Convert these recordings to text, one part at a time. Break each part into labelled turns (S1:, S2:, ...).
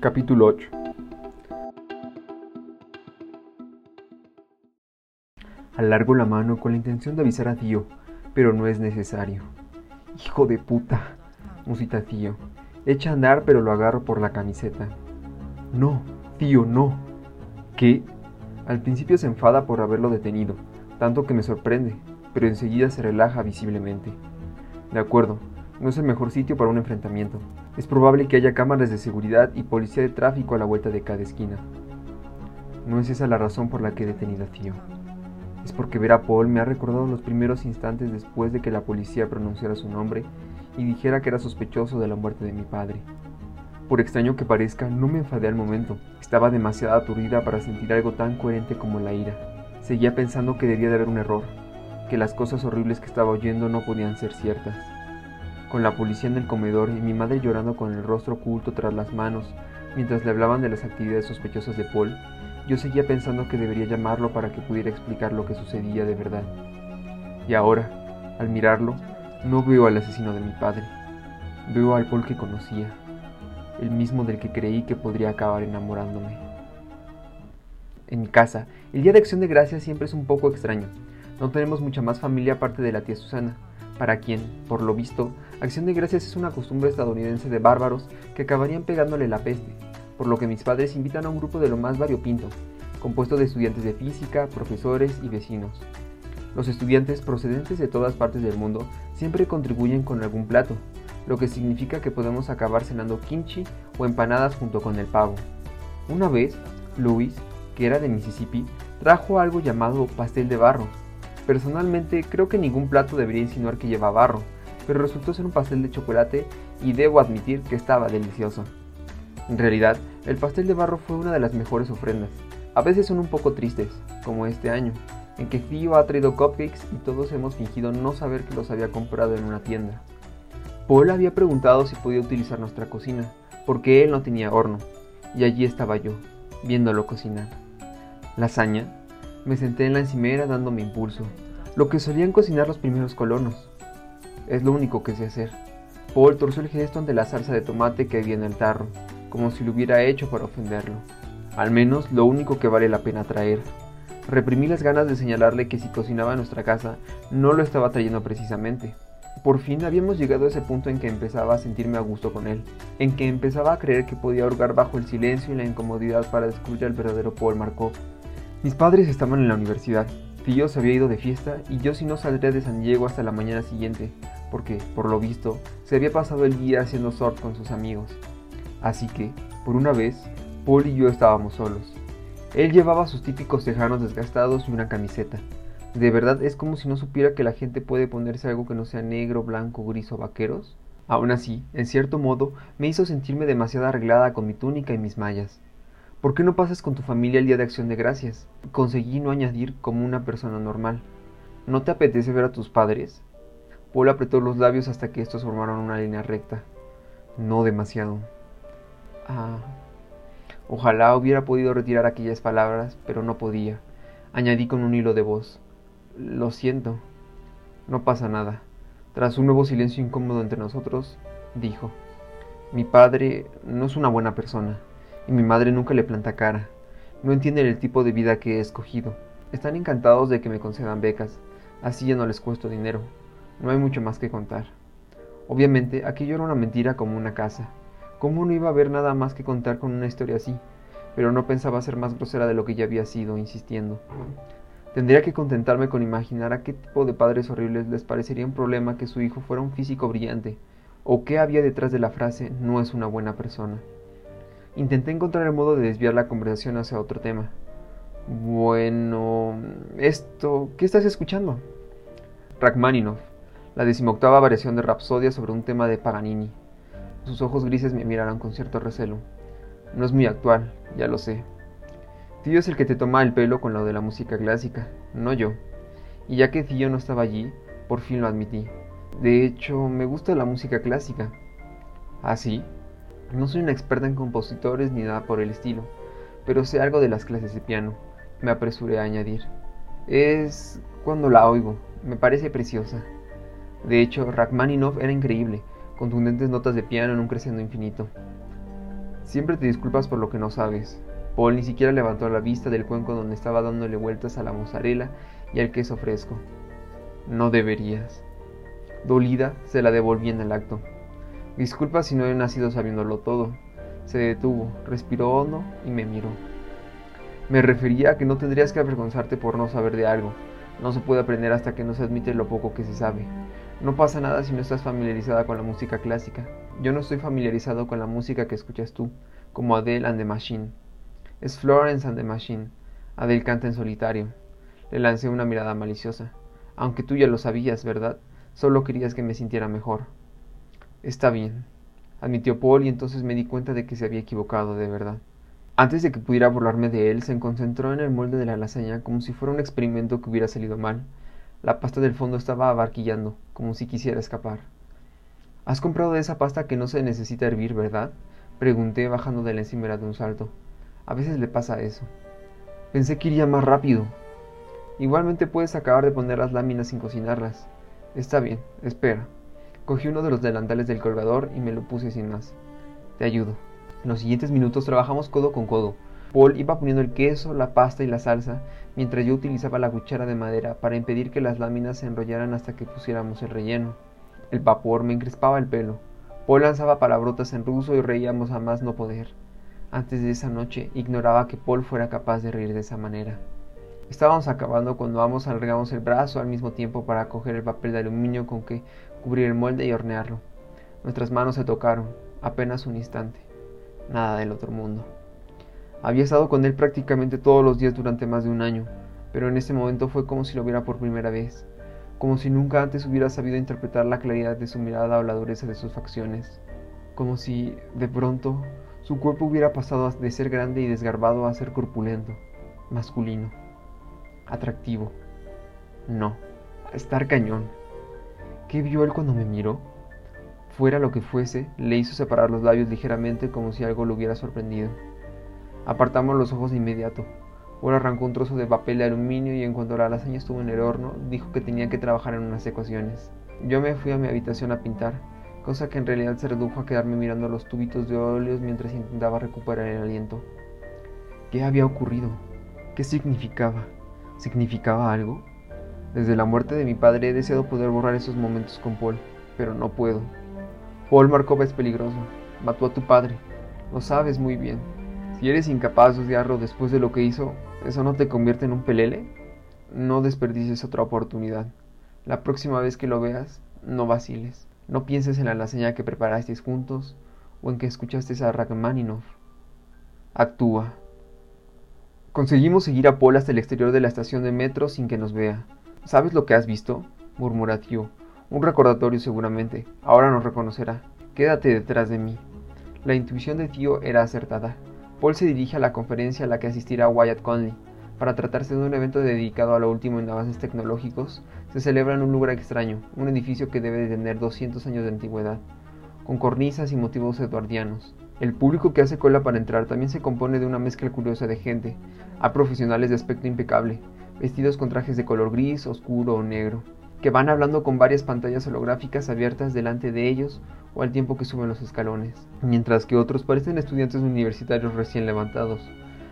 S1: Capítulo 8 Alargo la mano con la intención de avisar a Tío, pero no es necesario. Hijo de puta, musita Tío. Echa a andar, pero lo agarro por la camiseta. No, tío, no. ¿Qué? Al principio se enfada por haberlo detenido, tanto que me sorprende, pero enseguida se relaja visiblemente. De acuerdo, no es el mejor sitio para un enfrentamiento. Es probable que haya cámaras de seguridad y policía de tráfico a la vuelta de cada esquina. No es esa la razón por la que he detenido a Tío. Es porque ver a Paul me ha recordado los primeros instantes después de que la policía pronunciara su nombre y dijera que era sospechoso de la muerte de mi padre. Por extraño que parezca, no me enfadé al momento. Estaba demasiado aturdida para sentir algo tan coherente como la ira. Seguía pensando que debía de haber un error, que las cosas horribles que estaba oyendo no podían ser ciertas. Con la policía en el comedor y mi madre llorando con el rostro oculto tras las manos mientras le hablaban de las actividades sospechosas de Paul, yo seguía pensando que debería llamarlo para que pudiera explicar lo que sucedía de verdad. Y ahora, al mirarlo, no veo al asesino de mi padre, veo al Paul que conocía, el mismo del que creí que podría acabar enamorándome. En mi casa, el Día de Acción de Gracias siempre es un poco extraño. No tenemos mucha más familia aparte de la tía Susana, para quien, por lo visto, Acción de Gracias es una costumbre estadounidense de bárbaros que acabarían pegándole la peste, por lo que mis padres invitan a un grupo de lo más variopinto, compuesto de estudiantes de física, profesores y vecinos. Los estudiantes procedentes de todas partes del mundo siempre contribuyen con algún plato, lo que significa que podemos acabar cenando kimchi o empanadas junto con el pavo. Una vez, Luis, que era de Mississippi, trajo algo llamado pastel de barro. Personalmente creo que ningún plato debería insinuar que lleva barro, pero resultó ser un pastel de chocolate y debo admitir que estaba delicioso. En realidad, el pastel de barro fue una de las mejores ofrendas. A veces son un poco tristes, como este año, en que Tío ha traído cupcakes y todos hemos fingido no saber que los había comprado en una tienda. Paul había preguntado si podía utilizar nuestra cocina, porque él no tenía horno, y allí estaba yo, viéndolo cocinar. Lasaña. Me senté en la encimera dándome impulso, lo que solían cocinar los primeros colonos. Es lo único que sé hacer. Paul torció el gesto ante la salsa de tomate que había en el tarro, como si lo hubiera hecho para ofenderlo. Al menos lo único que vale la pena traer. Reprimí las ganas de señalarle que si cocinaba en nuestra casa, no lo estaba trayendo precisamente. Por fin habíamos llegado a ese punto en que empezaba a sentirme a gusto con él, en que empezaba a creer que podía hurgar bajo el silencio y la incomodidad para descubrir al verdadero Paul Markov. Mis padres estaban en la universidad, Tío se había ido de fiesta y yo si no saldría de San Diego hasta la mañana siguiente, porque, por lo visto, se había pasado el día haciendo surf con sus amigos. Así que, por una vez, Paul y yo estábamos solos. Él llevaba sus típicos tejanos desgastados y una camiseta. ¿De verdad es como si no supiera que la gente puede ponerse algo que no sea negro, blanco, gris o vaqueros? Aún así, en cierto modo, me hizo sentirme demasiado arreglada con mi túnica y mis mallas. ¿Por qué no pasas con tu familia el día de acción de gracias? Conseguí no añadir como una persona normal. ¿No te apetece ver a tus padres? Paul apretó los labios hasta que estos formaron una línea recta. No demasiado. Ah. Ojalá hubiera podido retirar aquellas palabras, pero no podía. Añadí con un hilo de voz. Lo siento. No pasa nada. Tras un nuevo silencio incómodo entre nosotros, dijo. Mi padre no es una buena persona, mi madre nunca le planta cara. No entienden el tipo de vida que he escogido. Están encantados de que me concedan becas, así ya no les cuesto dinero. No hay mucho más que contar. Obviamente, aquello era una mentira como una casa. ¿Cómo no iba a haber nada más que contar con una historia así? Pero no pensaba ser más grosera de lo que ya había sido, insistiendo. Tendría que contentarme con imaginar a qué tipo de padres horribles les parecería un problema que su hijo fuera un físico brillante, o qué había detrás de la frase no es una buena persona. Intenté encontrar el modo de desviar la conversación hacia otro tema. Bueno, esto, ¿qué estás escuchando? Rachmaninoff, la decimoctava variación de Rapsodia sobre un tema de Paganini. Sus ojos grises me miraron con cierto recelo. No es muy actual, ya lo sé. Tío es el que te toma el pelo con lo de la música clásica, no yo. Y ya que Tío no estaba allí, por fin lo admití. De hecho, me gusta la música clásica. ¿Ah, sí? No soy una experta en compositores ni nada por el estilo, pero sé algo de las clases de piano, me apresuré a añadir. Es cuando la oigo, me parece preciosa. De hecho, Rachmaninoff era increíble, contundentes notas de piano en un crescendo infinito. Siempre te disculpas por lo que no sabes. Paul ni siquiera levantó la vista del cuenco donde estaba dándole vueltas a la mozzarella y al queso fresco. No deberías. Dolida, se la devolví en el acto. Disculpa si no he nacido sabiéndolo todo. Se detuvo, respiró hondo y me miró. Me refería a que no tendrías que avergonzarte por no saber de algo. No se puede aprender hasta que no se admite lo poco que se sabe. No pasa nada si no estás familiarizada con la música clásica. Yo no estoy familiarizado con la música que escuchas tú, como Adele and the Machine. Es Florence and the Machine. Adele canta en solitario. Le lancé una mirada maliciosa. Aunque tú ya lo sabías, ¿verdad? Solo querías que me sintiera mejor. Está bien, admitió Paul y entonces me di cuenta de que se había equivocado de verdad. Antes de que pudiera burlarme de él, se concentró en el molde de la lasaña como si fuera un experimento que hubiera salido mal. La pasta del fondo estaba abarquillando, como si quisiera escapar. ¿Has comprado de esa pasta que no se necesita hervir, verdad? Pregunté bajando de la encimera de un salto. A veces le pasa eso. Pensé que iría más rápido. Igualmente puedes acabar de poner las láminas sin cocinarlas. Está bien, espera. Cogí uno de los delantales del colgador y me lo puse sin más. Te ayudo. En los siguientes minutos trabajamos codo con codo. Paul iba poniendo el queso, la pasta y la salsa, mientras yo utilizaba la cuchara de madera para impedir que las láminas se enrollaran hasta que pusiéramos el relleno. El vapor me encrespaba el pelo. Paul lanzaba palabrotas en ruso y reíamos a más no poder. Antes de esa noche ignoraba que Paul fuera capaz de reír de esa manera. Estábamos acabando cuando ambos alargamos el brazo al mismo tiempo para coger el papel de aluminio con que cubrir el molde y hornearlo. Nuestras manos se tocaron, apenas un instante. Nada del otro mundo. Había estado con él prácticamente todos los días durante más de un año, pero en ese momento fue como si lo viera por primera vez, como si nunca antes hubiera sabido interpretar la claridad de su mirada o la dureza de sus facciones, como si, de pronto, su cuerpo hubiera pasado de ser grande y desgarbado a ser corpulento, masculino atractivo. No, estar cañón. ¿Qué vio él cuando me miró? Fuera lo que fuese, le hizo separar los labios ligeramente como si algo lo hubiera sorprendido. Apartamos los ojos de inmediato. Paul arrancó un trozo de papel de aluminio y en cuanto la lasaña estuvo en el horno, dijo que tenía que trabajar en unas ecuaciones. Yo me fui a mi habitación a pintar, cosa que en realidad se redujo a quedarme mirando los tubitos de óleos mientras intentaba recuperar el aliento. ¿Qué había ocurrido? ¿Qué significaba? ¿Significaba algo? Desde la muerte de mi padre he deseado poder borrar esos momentos con Paul, pero no puedo. Paul Markov es peligroso. Mató a tu padre. Lo sabes muy bien. Si eres incapaz de odiarlo después de lo que hizo, ¿eso no te convierte en un pelele? No desperdicies otra oportunidad. La próxima vez que lo veas, no vaciles. No pienses en la lasaña que preparasteis juntos o en que escuchaste a Rachmaninoff. Actúa. Conseguimos seguir a Paul hasta el exterior de la estación de metro sin que nos vea. ¿Sabes lo que has visto? murmura Tío. Un recordatorio seguramente. Ahora nos reconocerá. Quédate detrás de mí. La intuición de Tío era acertada. Paul se dirige a la conferencia a la que asistirá Wyatt Conley. Para tratarse de un evento dedicado a lo último en avances tecnológicos, se celebra en un lugar extraño, un edificio que debe de tener 200 años de antigüedad, con cornisas y motivos eduardianos. El público que hace cola para entrar también se compone de una mezcla curiosa de gente, a profesionales de aspecto impecable, vestidos con trajes de color gris, oscuro o negro, que van hablando con varias pantallas holográficas abiertas delante de ellos o al tiempo que suben los escalones, mientras que otros parecen estudiantes universitarios recién levantados,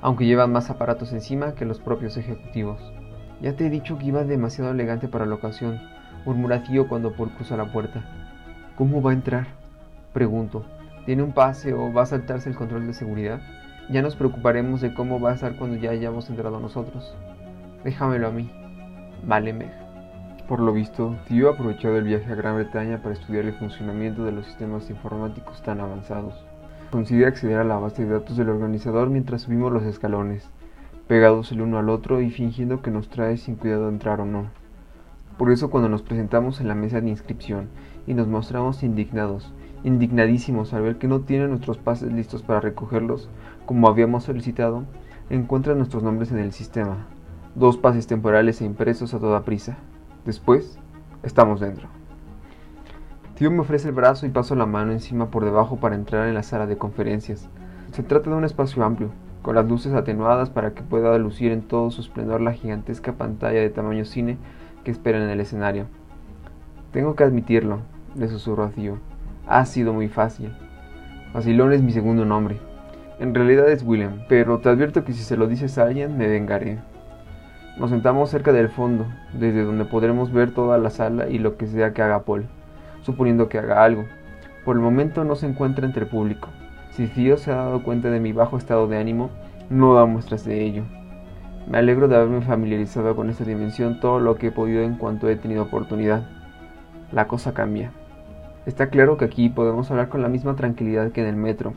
S1: aunque llevan más aparatos encima que los propios ejecutivos. Ya te he dicho que iba demasiado elegante para la ocasión, murmura Tío cuando Paul cruza la puerta. ¿Cómo va a entrar? Pregunto, ¿Tiene un pase o va a saltarse el control de seguridad? Ya nos preocuparemos de cómo va a estar cuando ya hayamos entrado nosotros. Déjamelo a mí. Vale, Meg. Por lo visto, Tío aprovechó el viaje a Gran Bretaña para estudiar el funcionamiento de los sistemas informáticos tan avanzados. Consigue acceder a la base de datos del organizador mientras subimos los escalones, pegados el uno al otro y fingiendo que nos trae sin cuidado entrar o no. Por eso cuando nos presentamos en la mesa de inscripción y nos mostramos indignados, indignadísimos al ver que no tienen nuestros pases listos para recogerlos como habíamos solicitado, encuentran nuestros nombres en el sistema. Dos pases temporales e impresos a toda prisa. Después, estamos dentro. Tío me ofrece el brazo y paso la mano encima por debajo para entrar en la sala de conferencias. Se trata de un espacio amplio, con las luces atenuadas para que pueda lucir en todo su esplendor la gigantesca pantalla de tamaño cine que espera en el escenario. Tengo que admitirlo, le susurró a Tío ha sido muy fácil. Facilón es mi segundo nombre. En realidad es William, pero te advierto que si se lo dices a alguien me vengaré. Nos sentamos cerca del fondo, desde donde podremos ver toda la sala y lo que sea que haga Paul, suponiendo que haga algo. Por el momento no se encuentra entre el público. Si Tío se ha dado cuenta de mi bajo estado de ánimo, no da muestras de ello. Me alegro de haberme familiarizado con esta dimensión todo lo que he podido en cuanto he tenido oportunidad. La cosa cambia. Está claro que aquí podemos hablar con la misma tranquilidad que en el metro.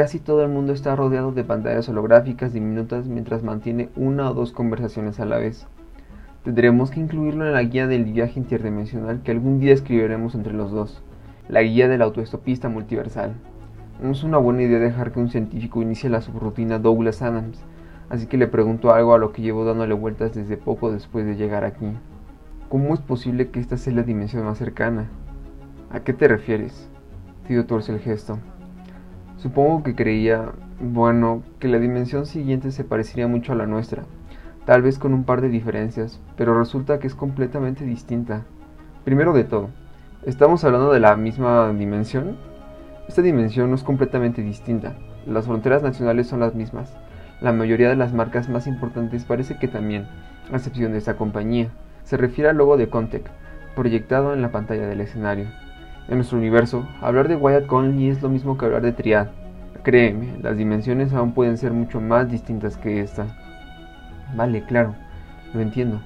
S1: Casi todo el mundo está rodeado de pantallas holográficas diminutas mientras mantiene una o dos conversaciones a la vez. Tendremos que incluirlo en la guía del viaje interdimensional que algún día escribiremos entre los dos, la guía del autoestopista multiversal. No es una buena idea dejar que un científico inicie la subrutina Douglas Adams, así que le pregunto algo a lo que llevo dándole vueltas desde poco después de llegar aquí. ¿Cómo es posible que esta sea la dimensión más cercana? ¿A qué te refieres? Tío torce el gesto. Supongo que creía, bueno, que la dimensión siguiente se parecería mucho a la nuestra, tal vez con un par de diferencias, pero resulta que es completamente distinta. Primero de todo, ¿estamos hablando de la misma dimensión? Esta dimensión no es completamente distinta. Las fronteras nacionales son las mismas. La mayoría de las marcas más importantes parece que también, a excepción de esta compañía. Se refiere al logo de Contec, proyectado en la pantalla del escenario. En nuestro universo, hablar de Wyatt Conley es lo mismo que hablar de Triad. Créeme, las dimensiones aún pueden ser mucho más distintas que esta. Vale, claro, lo entiendo.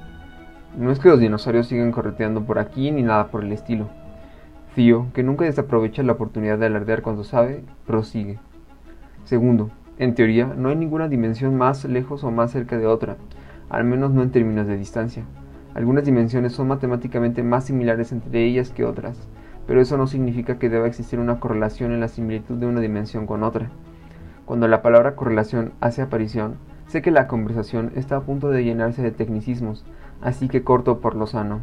S1: No es que los dinosaurios sigan correteando por aquí ni nada por el estilo. Tío, que nunca desaprovecha la oportunidad de alardear cuando sabe, prosigue. Segundo, en teoría no hay ninguna dimensión más lejos o más cerca de otra, al menos no en términos de distancia. Algunas dimensiones son matemáticamente más similares entre ellas que otras, pero eso no significa que deba existir una correlación en la similitud de una dimensión con otra. Cuando la palabra correlación hace aparición, sé que la conversación está a punto de llenarse de tecnicismos, así que corto por lo sano.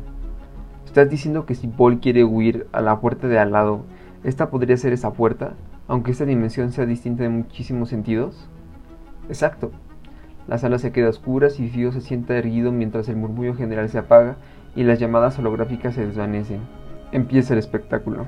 S1: ¿Estás diciendo que si Paul quiere huir a la puerta de al lado, esta podría ser esa puerta, aunque esta dimensión sea distinta en muchísimos sentidos? Exacto. La sala se queda oscura y Fio se sienta erguido mientras el murmullo general se apaga y las llamadas holográficas se desvanecen. Empieza el espectáculo.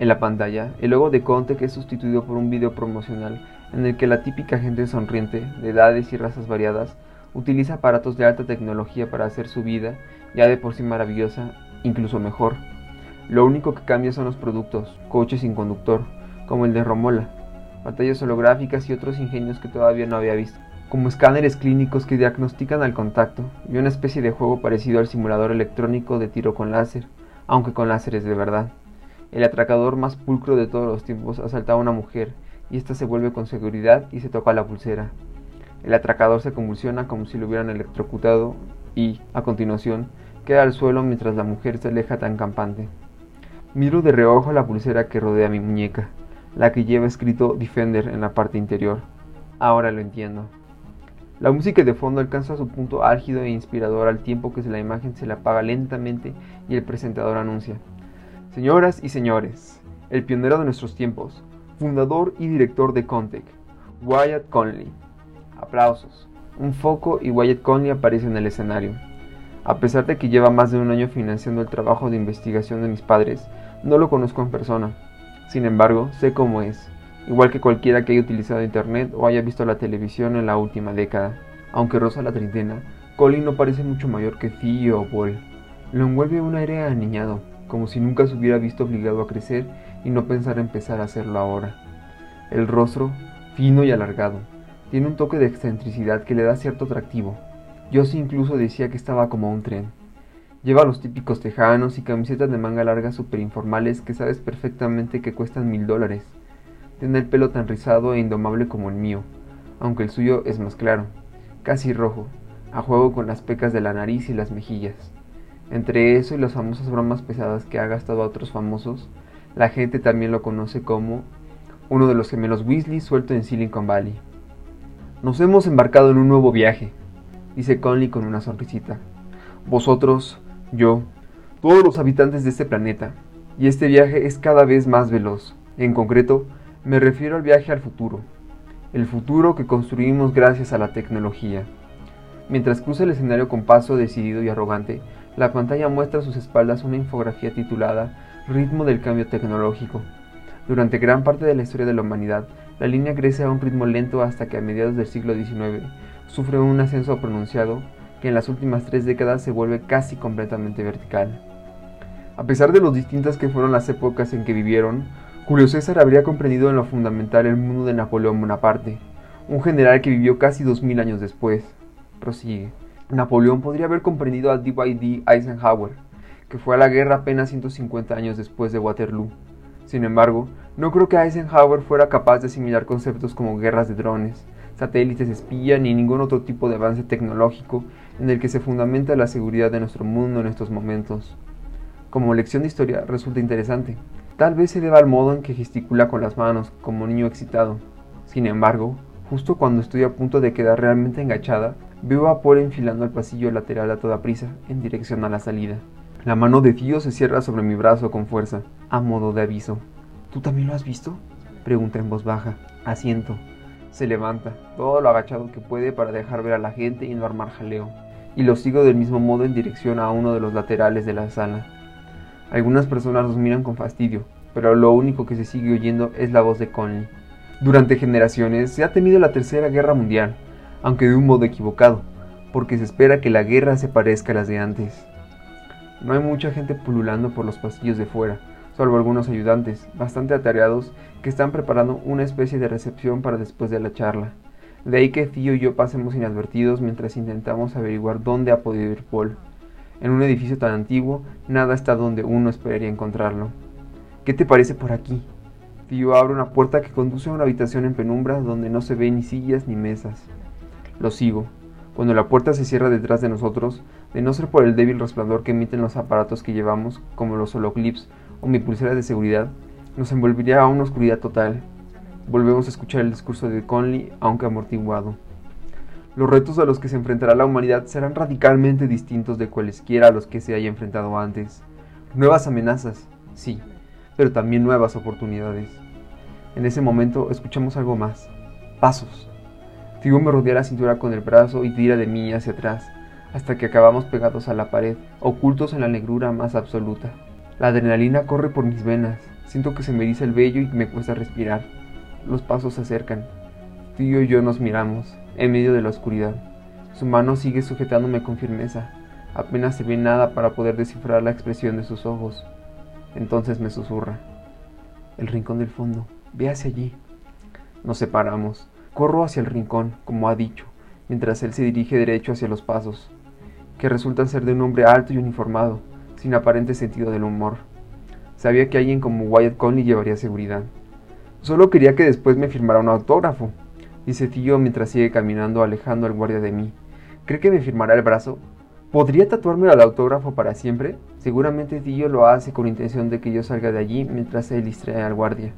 S1: En la pantalla, el logo de Conte que es sustituido por un video promocional en el que la típica gente sonriente, de edades y razas variadas, utiliza aparatos de alta tecnología para hacer su vida, ya de por sí maravillosa, incluso mejor. Lo único que cambia son los productos, coches sin conductor, como el de Romola, pantallas holográficas y otros ingenios que todavía no había visto, como escáneres clínicos que diagnostican al contacto, y una especie de juego parecido al simulador electrónico de tiro con láser, aunque con láseres de verdad. El atracador más pulcro de todos los tiempos asalta a una mujer, y ésta se vuelve con seguridad y se toca la pulsera. El atracador se convulsiona como si lo hubieran electrocutado y, a continuación, queda al suelo mientras la mujer se aleja tan campante. Miro de reojo la pulsera que rodea mi muñeca, la que lleva escrito Defender en la parte interior. Ahora lo entiendo. La música de fondo alcanza su punto álgido e inspirador al tiempo que la imagen se le apaga lentamente y el presentador anuncia. Señoras y señores, el pionero de nuestros tiempos, fundador y director de Contec, Wyatt Conley. Aplausos. Un foco y Wyatt Conley aparece en el escenario. A pesar de que lleva más de un año financiando el trabajo de investigación de mis padres, no lo conozco en persona. Sin embargo, sé cómo es, igual que cualquiera que haya utilizado internet o haya visto la televisión en la última década. Aunque roza la treintena, Colin no parece mucho mayor que Theo o Paul. Lo envuelve un aire aniñado, como si nunca se hubiera visto obligado a crecer y no pensar empezar a hacerlo ahora. El rostro, fino y alargado, tiene un toque de excentricidad que le da cierto atractivo, yo sí incluso decía que estaba como un tren. Lleva los típicos tejanos y camisetas de manga larga super informales que sabes perfectamente que cuestan mil dólares. Tiene el pelo tan rizado e indomable como el mío, aunque el suyo es más claro, casi rojo, a juego con las pecas de la nariz y las mejillas. Entre eso y las famosas bromas pesadas que ha gastado a otros famosos, la gente también lo conoce como uno de los gemelos Weasley suelto en Silicon Valley. Nos hemos embarcado en un nuevo viaje, dice Conley con una sonrisita. Vosotros, yo, todos los habitantes de este planeta, y este viaje es cada vez más veloz. En concreto, me refiero al viaje al futuro, el futuro que construimos gracias a la tecnología. Mientras cruza el escenario con paso decidido y arrogante, la pantalla muestra a sus espaldas una infografía titulada Ritmo del cambio tecnológico. Durante gran parte de la historia de la humanidad, la línea crece a un ritmo lento hasta que a mediados del siglo XIX sufre un ascenso pronunciado que en las últimas tres décadas se vuelve casi completamente vertical. A pesar de lo distintas que fueron las épocas en que vivieron, Julio César habría comprendido en lo fundamental el mundo de Napoleón Bonaparte, un general que vivió casi dos mil años después. Prosigue. Napoleón podría haber comprendido a D.Y.D. Eisenhower, que fue a la guerra apenas 150 años después de Waterloo. Sin embargo, no creo que Eisenhower fuera capaz de asimilar conceptos como guerras de drones, satélites espía ni ningún otro tipo de avance tecnológico en el que se fundamenta la seguridad de nuestro mundo en estos momentos como lección de historia resulta interesante. Tal vez se deba al modo en que gesticula con las manos, como niño excitado. Sin embargo, justo cuando estoy a punto de quedar realmente enganchada, veo a Paul enfilando el pasillo lateral a toda prisa, en dirección a la salida. La mano de Tío se cierra sobre mi brazo con fuerza, a modo de aviso. ¿Tú también lo has visto? Pregunta en voz baja. Asiento. Se levanta, todo lo agachado que puede para dejar ver a la gente y no armar jaleo. Y lo sigo del mismo modo en dirección a uno de los laterales de la sala. Algunas personas los miran con fastidio, pero lo único que se sigue oyendo es la voz de Conley. Durante generaciones se ha temido la Tercera Guerra Mundial, aunque de un modo equivocado, porque se espera que la guerra se parezca a las de antes. No hay mucha gente pululando por los pasillos de fuera, salvo algunos ayudantes, bastante atareados, que están preparando una especie de recepción para después de la charla. De ahí que Tío y yo pasemos inadvertidos mientras intentamos averiguar dónde ha podido ir Paul. En un edificio tan antiguo, nada está donde uno esperaría encontrarlo. ¿Qué te parece por aquí? Tío abre una puerta que conduce a una habitación en penumbra donde no se ven ni sillas ni mesas. Lo sigo. Cuando la puerta se cierra detrás de nosotros, de no ser por el débil resplandor que emiten los aparatos que llevamos, como los holoclips o mi pulsera de seguridad, nos envolvería a una oscuridad total. Volvemos a escuchar el discurso de Conley, aunque amortiguado. Los retos a los que se enfrentará la humanidad serán radicalmente distintos de cualesquiera a los que se haya enfrentado antes. Nuevas amenazas, sí, pero también nuevas oportunidades. En ese momento escuchamos algo más. Pasos. Figo me rodea la cintura con el brazo y tira de mí hacia atrás, hasta que acabamos pegados a la pared, ocultos en la negrura más absoluta. La adrenalina corre por mis venas, siento que se me eriza el vello y me cuesta respirar. Los pasos se acercan. Tío y yo nos miramos, en medio de la oscuridad. Su mano sigue sujetándome con firmeza. Apenas se ve nada para poder descifrar la expresión de sus ojos. Entonces me susurra. El rincón del fondo. Ve hacia allí. Nos separamos. Corro hacia el rincón, como ha dicho, mientras él se dirige derecho hacia los pasos, que resultan ser de un hombre alto y uniformado, sin aparente sentido del humor. Sabía que alguien como Wyatt Conley llevaría seguridad. Solo quería que después me firmara un autógrafo, Tío mientras sigue caminando alejando al guardia de mí. ¿Cree que me firmará el brazo? ¿Podría tatuarme al autógrafo para siempre? Seguramente Tío lo hace con intención de que yo salga de allí mientras él distrae al guardia.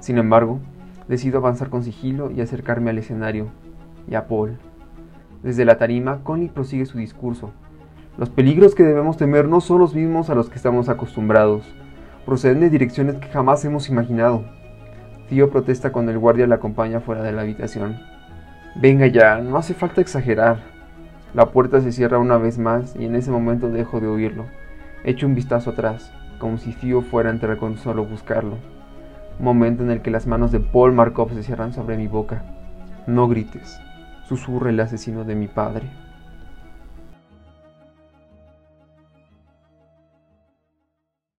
S1: Sin embargo, decido avanzar con sigilo y acercarme al escenario, y a Paul. Desde la tarima, Connie prosigue su discurso. Los peligros que debemos temer no son los mismos a los que estamos acostumbrados. Proceden de direcciones que jamás hemos imaginado. Tío protesta cuando el guardia le acompaña fuera de la habitación. Venga ya, no hace falta exagerar. La puerta se cierra una vez más y en ese momento dejo de oírlo. Echo un vistazo atrás, como si Tío fuera a entrar con solo buscarlo. Momento en el que las manos de Paul Markov se cierran sobre mi boca. No grites, susurra el asesino de mi padre.